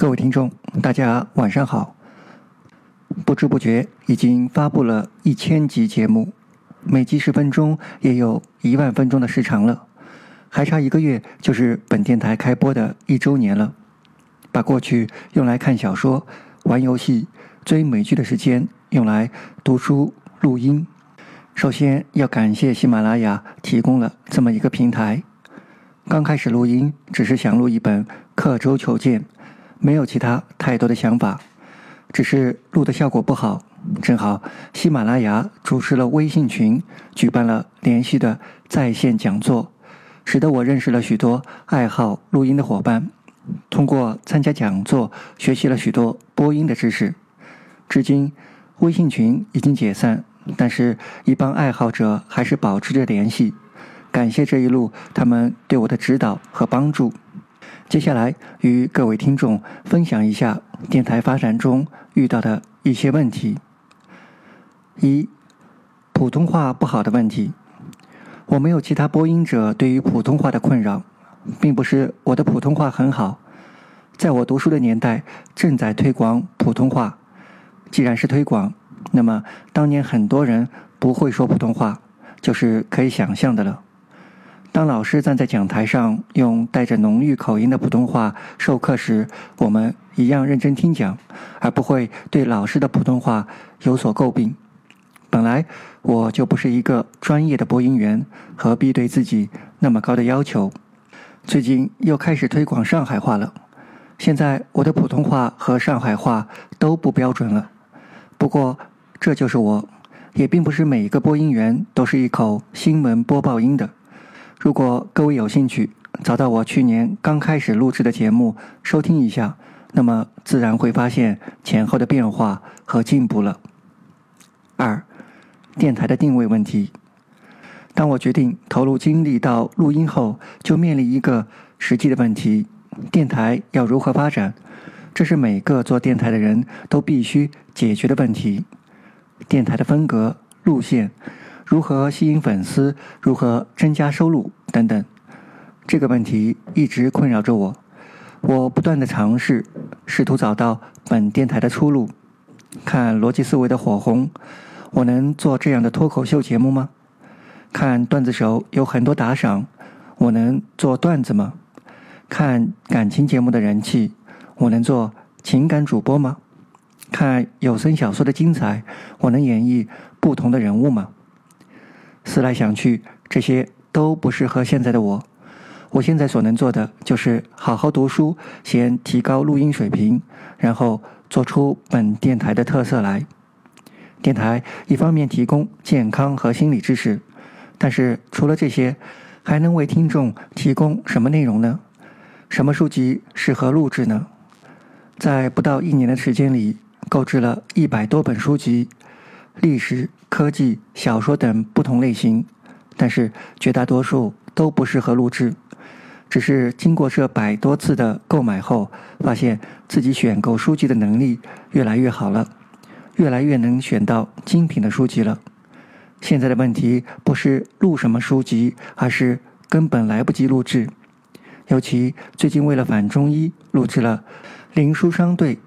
各位听众，大家晚上好。不知不觉已经发布了一千集节目，每集十分钟，也有一万分钟的时长了。还差一个月就是本电台开播的一周年了。把过去用来看小说、玩游戏、追美剧的时间用来读书、录音。首先要感谢喜马拉雅提供了这么一个平台。刚开始录音，只是想录一本《刻舟求剑》。没有其他太多的想法，只是录的效果不好。正好喜马拉雅主持了微信群，举办了连续的在线讲座，使得我认识了许多爱好录音的伙伴。通过参加讲座，学习了许多播音的知识。至今，微信群已经解散，但是一帮爱好者还是保持着联系。感谢这一路他们对我的指导和帮助。接下来与各位听众分享一下电台发展中遇到的一些问题。一、普通话不好的问题。我没有其他播音者对于普通话的困扰，并不是我的普通话很好。在我读书的年代，正在推广普通话。既然是推广，那么当年很多人不会说普通话，就是可以想象的了。当老师站在讲台上用带着浓郁口音的普通话授课时，我们一样认真听讲，而不会对老师的普通话有所诟病。本来我就不是一个专业的播音员，何必对自己那么高的要求？最近又开始推广上海话了，现在我的普通话和上海话都不标准了。不过这就是我，也并不是每一个播音员都是一口新闻播报音的。如果各位有兴趣，找到我去年刚开始录制的节目收听一下，那么自然会发现前后的变化和进步了。二，电台的定位问题。当我决定投入精力到录音后，就面临一个实际的问题：电台要如何发展？这是每个做电台的人都必须解决的问题。电台的风格、路线。如何吸引粉丝？如何增加收入？等等，这个问题一直困扰着我。我不断的尝试，试图找到本电台的出路。看逻辑思维的火红，我能做这样的脱口秀节目吗？看段子手有很多打赏，我能做段子吗？看感情节目的人气，我能做情感主播吗？看有声小说的精彩，我能演绎不同的人物吗？思来想去，这些都不适合现在的我。我现在所能做的就是好好读书，先提高录音水平，然后做出本电台的特色来。电台一方面提供健康和心理知识，但是除了这些，还能为听众提供什么内容呢？什么书籍适合录制呢？在不到一年的时间里，购置了一百多本书籍。历史、科技、小说等不同类型，但是绝大多数都不适合录制。只是经过这百多次的购买后，发现自己选购书籍的能力越来越好了，越来越能选到精品的书籍了。现在的问题不是录什么书籍，而是根本来不及录制。尤其最近为了反中医，录制了《灵书商队》《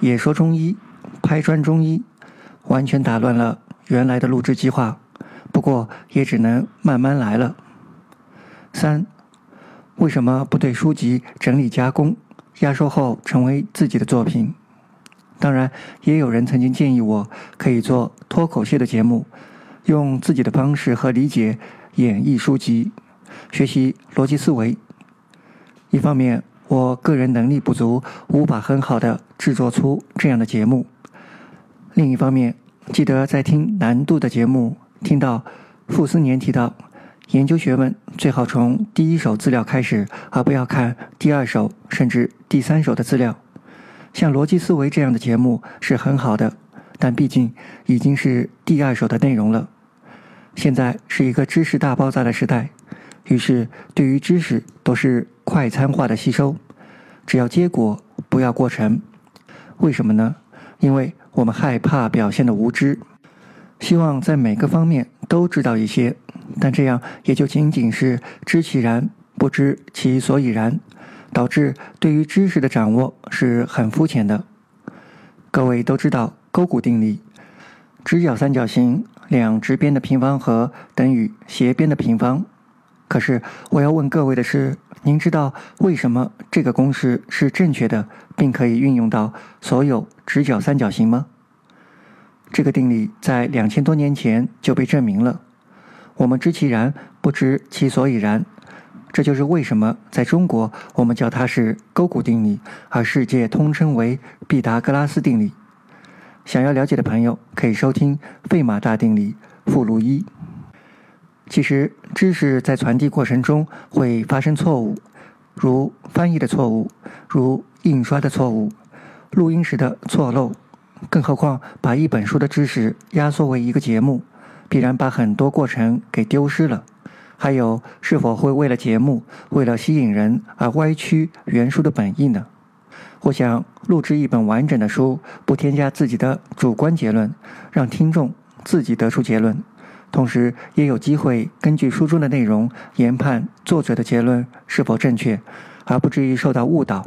也说中医》《拍砖中医》。完全打乱了原来的录制计划，不过也只能慢慢来了。三，为什么不对书籍整理加工、压缩后成为自己的作品？当然，也有人曾经建议我可以做脱口秀的节目，用自己的方式和理解演绎书籍，学习逻辑思维。一方面，我个人能力不足，无法很好的制作出这样的节目。另一方面，记得在听难度的节目，听到傅斯年提到，研究学问最好从第一手资料开始，而不要看第二手甚至第三手的资料。像逻辑思维这样的节目是很好的，但毕竟已经是第二手的内容了。现在是一个知识大爆炸的时代，于是对于知识都是快餐化的吸收，只要结果，不要过程。为什么呢？因为。我们害怕表现的无知，希望在每个方面都知道一些，但这样也就仅仅是知其然，不知其所以然。导致对于知识的掌握是很肤浅的。各位都知道勾股定理，直角三角形两直边的平方和等于斜边的平方。可是我要问各位的是，您知道为什么这个公式是正确的，并可以运用到所有直角三角形吗？这个定理在两千多年前就被证明了。我们知其然，不知其所以然。这就是为什么在中国我们叫它是勾股定理，而世界通称为毕达哥拉斯定理。想要了解的朋友可以收听费马大定理附录一。其实，知识在传递过程中会发生错误，如翻译的错误，如印刷的错误，录音时的错漏。更何况，把一本书的知识压缩为一个节目，必然把很多过程给丢失了。还有，是否会为了节目、为了吸引人而歪曲原书的本意呢？我想，录制一本完整的书，不添加自己的主观结论，让听众自己得出结论。同时，也有机会根据书中的内容研判作者的结论是否正确，而不至于受到误导。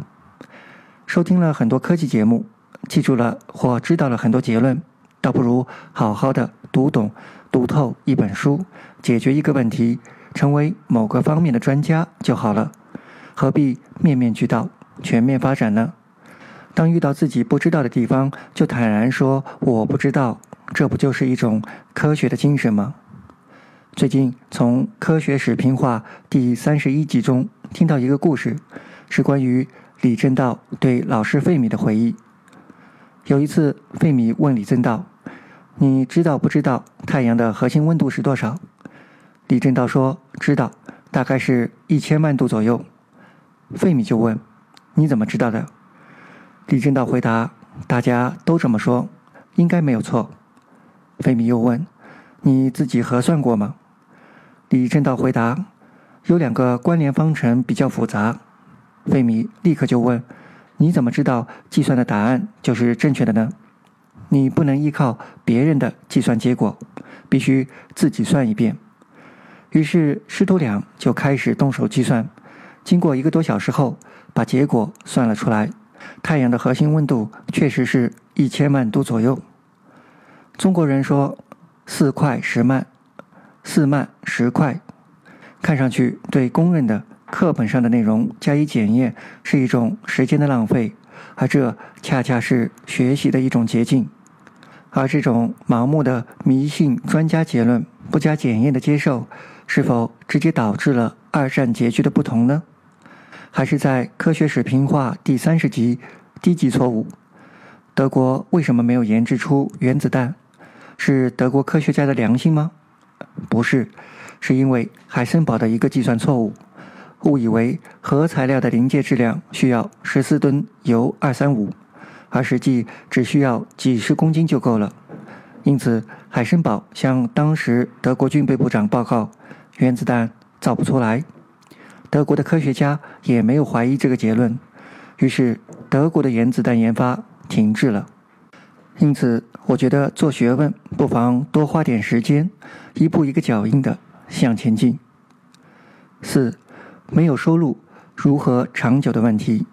收听了很多科技节目，记住了或知道了很多结论，倒不如好好的读懂、读透一本书，解决一个问题，成为某个方面的专家就好了。何必面面俱到、全面发展呢？当遇到自己不知道的地方，就坦然说“我不知道”。这不就是一种科学的精神吗？最近从《科学史评话》第三十一集中听到一个故事，是关于李政道对老师费米的回忆。有一次，费米问李政道：“你知道不知道太阳的核心温度是多少？”李政道说：“知道，大概是一千万度左右。”费米就问：“你怎么知道的？”李政道回答：“大家都这么说，应该没有错。”费米又问：“你自己核算过吗？”李政道回答：“有两个关联方程比较复杂。”费米立刻就问：“你怎么知道计算的答案就是正确的呢？你不能依靠别人的计算结果，必须自己算一遍。”于是师徒俩就开始动手计算。经过一个多小时后，把结果算了出来：太阳的核心温度确实是一千万度左右。中国人说“四快十慢”，四慢十快，看上去对公认的课本上的内容加以检验是一种时间的浪费，而这恰恰是学习的一种捷径。而这种盲目的迷信专家结论、不加检验的接受，是否直接导致了二战结局的不同呢？还是在《科学史评话》第三十集低级错误？德国为什么没有研制出原子弹？是德国科学家的良心吗？不是，是因为海森堡的一个计算错误，误以为核材料的临界质量需要十四吨铀二三五，而实际只需要几十公斤就够了。因此，海森堡向当时德国军备部长报告，原子弹造不出来。德国的科学家也没有怀疑这个结论，于是德国的原子弹研发停滞了。因此，我觉得做学问不妨多花点时间，一步一个脚印的向前进。四，没有收入如何长久的问题。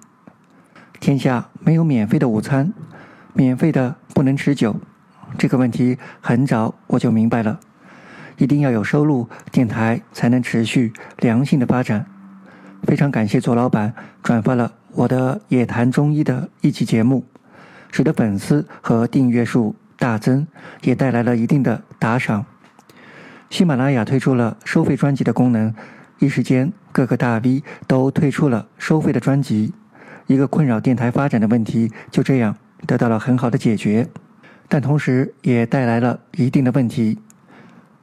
天下没有免费的午餐，免费的不能持久。这个问题很早我就明白了，一定要有收入，电台才能持续良性的发展。非常感谢左老板转发了我的《野谈中医》的一期节目。使得粉丝和订阅数大增，也带来了一定的打赏。喜马拉雅推出了收费专辑的功能，一时间各个大 V 都推出了收费的专辑，一个困扰电台发展的问题就这样得到了很好的解决。但同时也带来了一定的问题：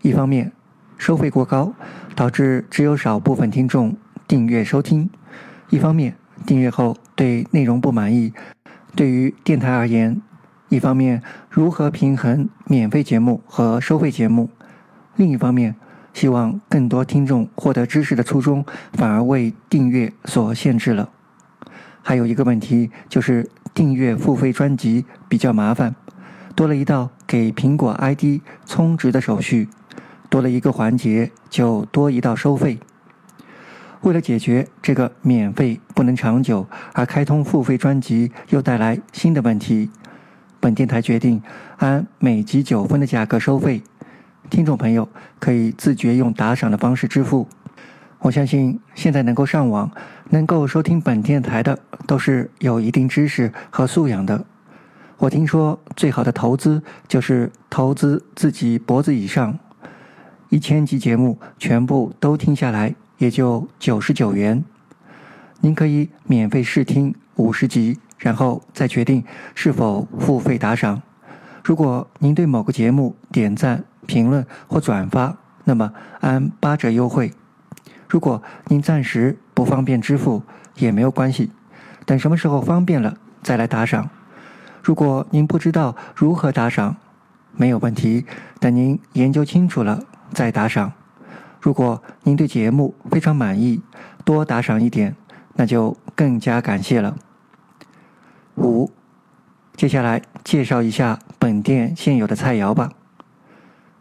一方面，收费过高，导致只有少部分听众订阅收听；一方面，订阅后对内容不满意。对于电台而言，一方面如何平衡免费节目和收费节目，另一方面希望更多听众获得知识的初衷反而为订阅所限制了。还有一个问题就是订阅付费专辑比较麻烦，多了一道给苹果 ID 充值的手续，多了一个环节就多一道收费。为了解决这个免费不能长久，而开通付费专辑又带来新的问题，本电台决定按每集九分的价格收费。听众朋友可以自觉用打赏的方式支付。我相信现在能够上网、能够收听本电台的，都是有一定知识和素养的。我听说最好的投资就是投资自己脖子以上。一千集节目全部都听下来，也就九十九元。您可以免费试听五十集，然后再决定是否付费打赏。如果您对某个节目点赞、评论或转发，那么按八折优惠。如果您暂时不方便支付，也没有关系，等什么时候方便了再来打赏。如果您不知道如何打赏，没有问题，等您研究清楚了。再打赏，如果您对节目非常满意，多打赏一点，那就更加感谢了。五，接下来介绍一下本店现有的菜肴吧。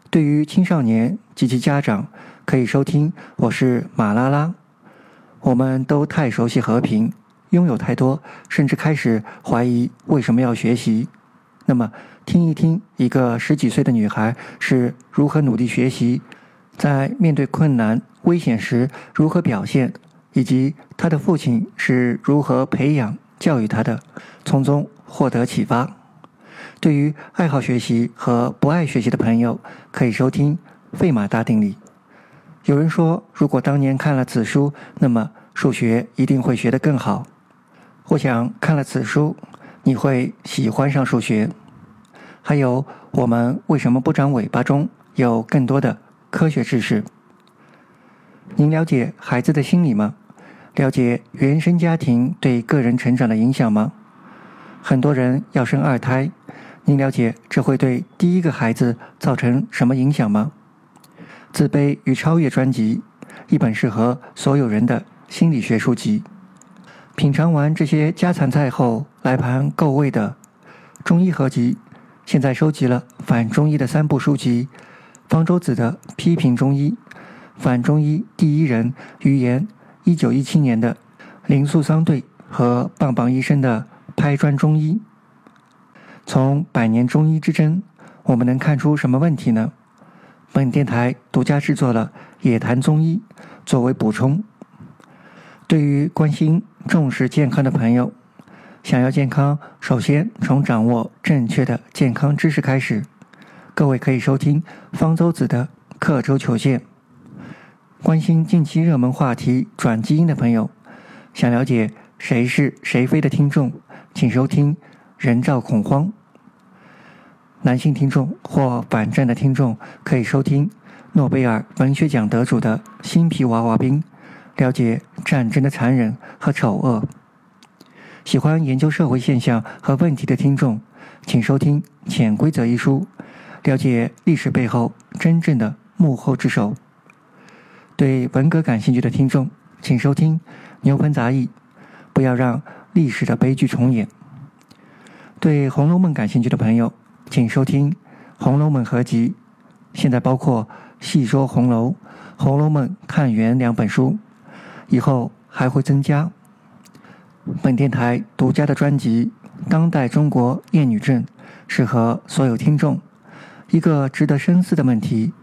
对于青少年及其家长，可以收听《我是马拉拉》。我们都太熟悉和平，拥有太多，甚至开始怀疑为什么要学习。那么，听一听一个十几岁的女孩是如何努力学习，在面对困难、危险时如何表现，以及他的父亲是如何培养、教育他的，从中获得启发。对于爱好学习和不爱学习的朋友，可以收听《费马大定理》。有人说，如果当年看了此书，那么数学一定会学得更好。我想看了此书。你会喜欢上数学，还有我们为什么不长尾巴中有更多的科学知识。您了解孩子的心理吗？了解原生家庭对个人成长的影响吗？很多人要生二胎，您了解这会对第一个孩子造成什么影响吗？自卑与超越专辑，一本适合所有人的心理学书籍。品尝完这些家常菜后，来盘够味的中医合集。现在收集了反中医的三部书籍：方舟子的《批评中医》，反中医第一人于言一九一七年的《林素桑对》和棒棒医生的《拍砖中医》。从百年中医之争，我们能看出什么问题呢？本电台独家制作了《野谈中医》，作为补充。对于关心重视健康的朋友，想要健康，首先从掌握正确的健康知识开始。各位可以收听方舟子的《刻舟求剑》。关心近期热门话题转基因的朋友，想了解谁是谁非的听众，请收听《人造恐慌》。男性听众或反战的听众可以收听诺贝尔文学奖得主的新皮娃娃兵。了解战争的残忍和丑恶。喜欢研究社会现象和问题的听众，请收听《潜规则》一书，了解历史背后真正的幕后之手。对文革感兴趣的听众，请收听《牛棚杂役》，不要让历史的悲剧重演。对《红楼梦》感兴趣的朋友，请收听《红楼梦合集》，现在包括《细说红楼》《红楼梦看源》两本书。以后还会增加。本电台独家的专辑《当代中国厌女症》，适合所有听众。一个值得深思的问题：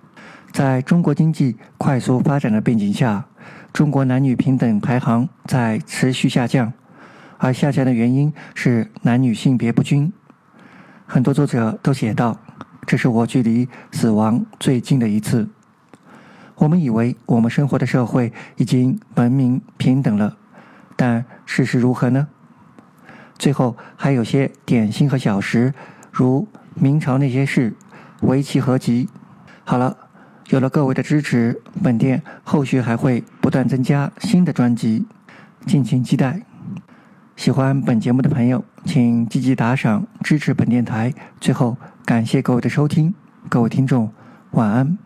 在中国经济快速发展的背景下，中国男女平等排行在持续下降，而下降的原因是男女性别不均。很多作者都写道：“这是我距离死亡最近的一次。”我们以为我们生活的社会已经文明平等了，但事实如何呢？最后还有些点心和小食，如明朝那些事、围棋合集。好了，有了各位的支持，本店后续还会不断增加新的专辑，敬请期待。喜欢本节目的朋友，请积极打赏支持本电台。最后，感谢各位的收听，各位听众，晚安。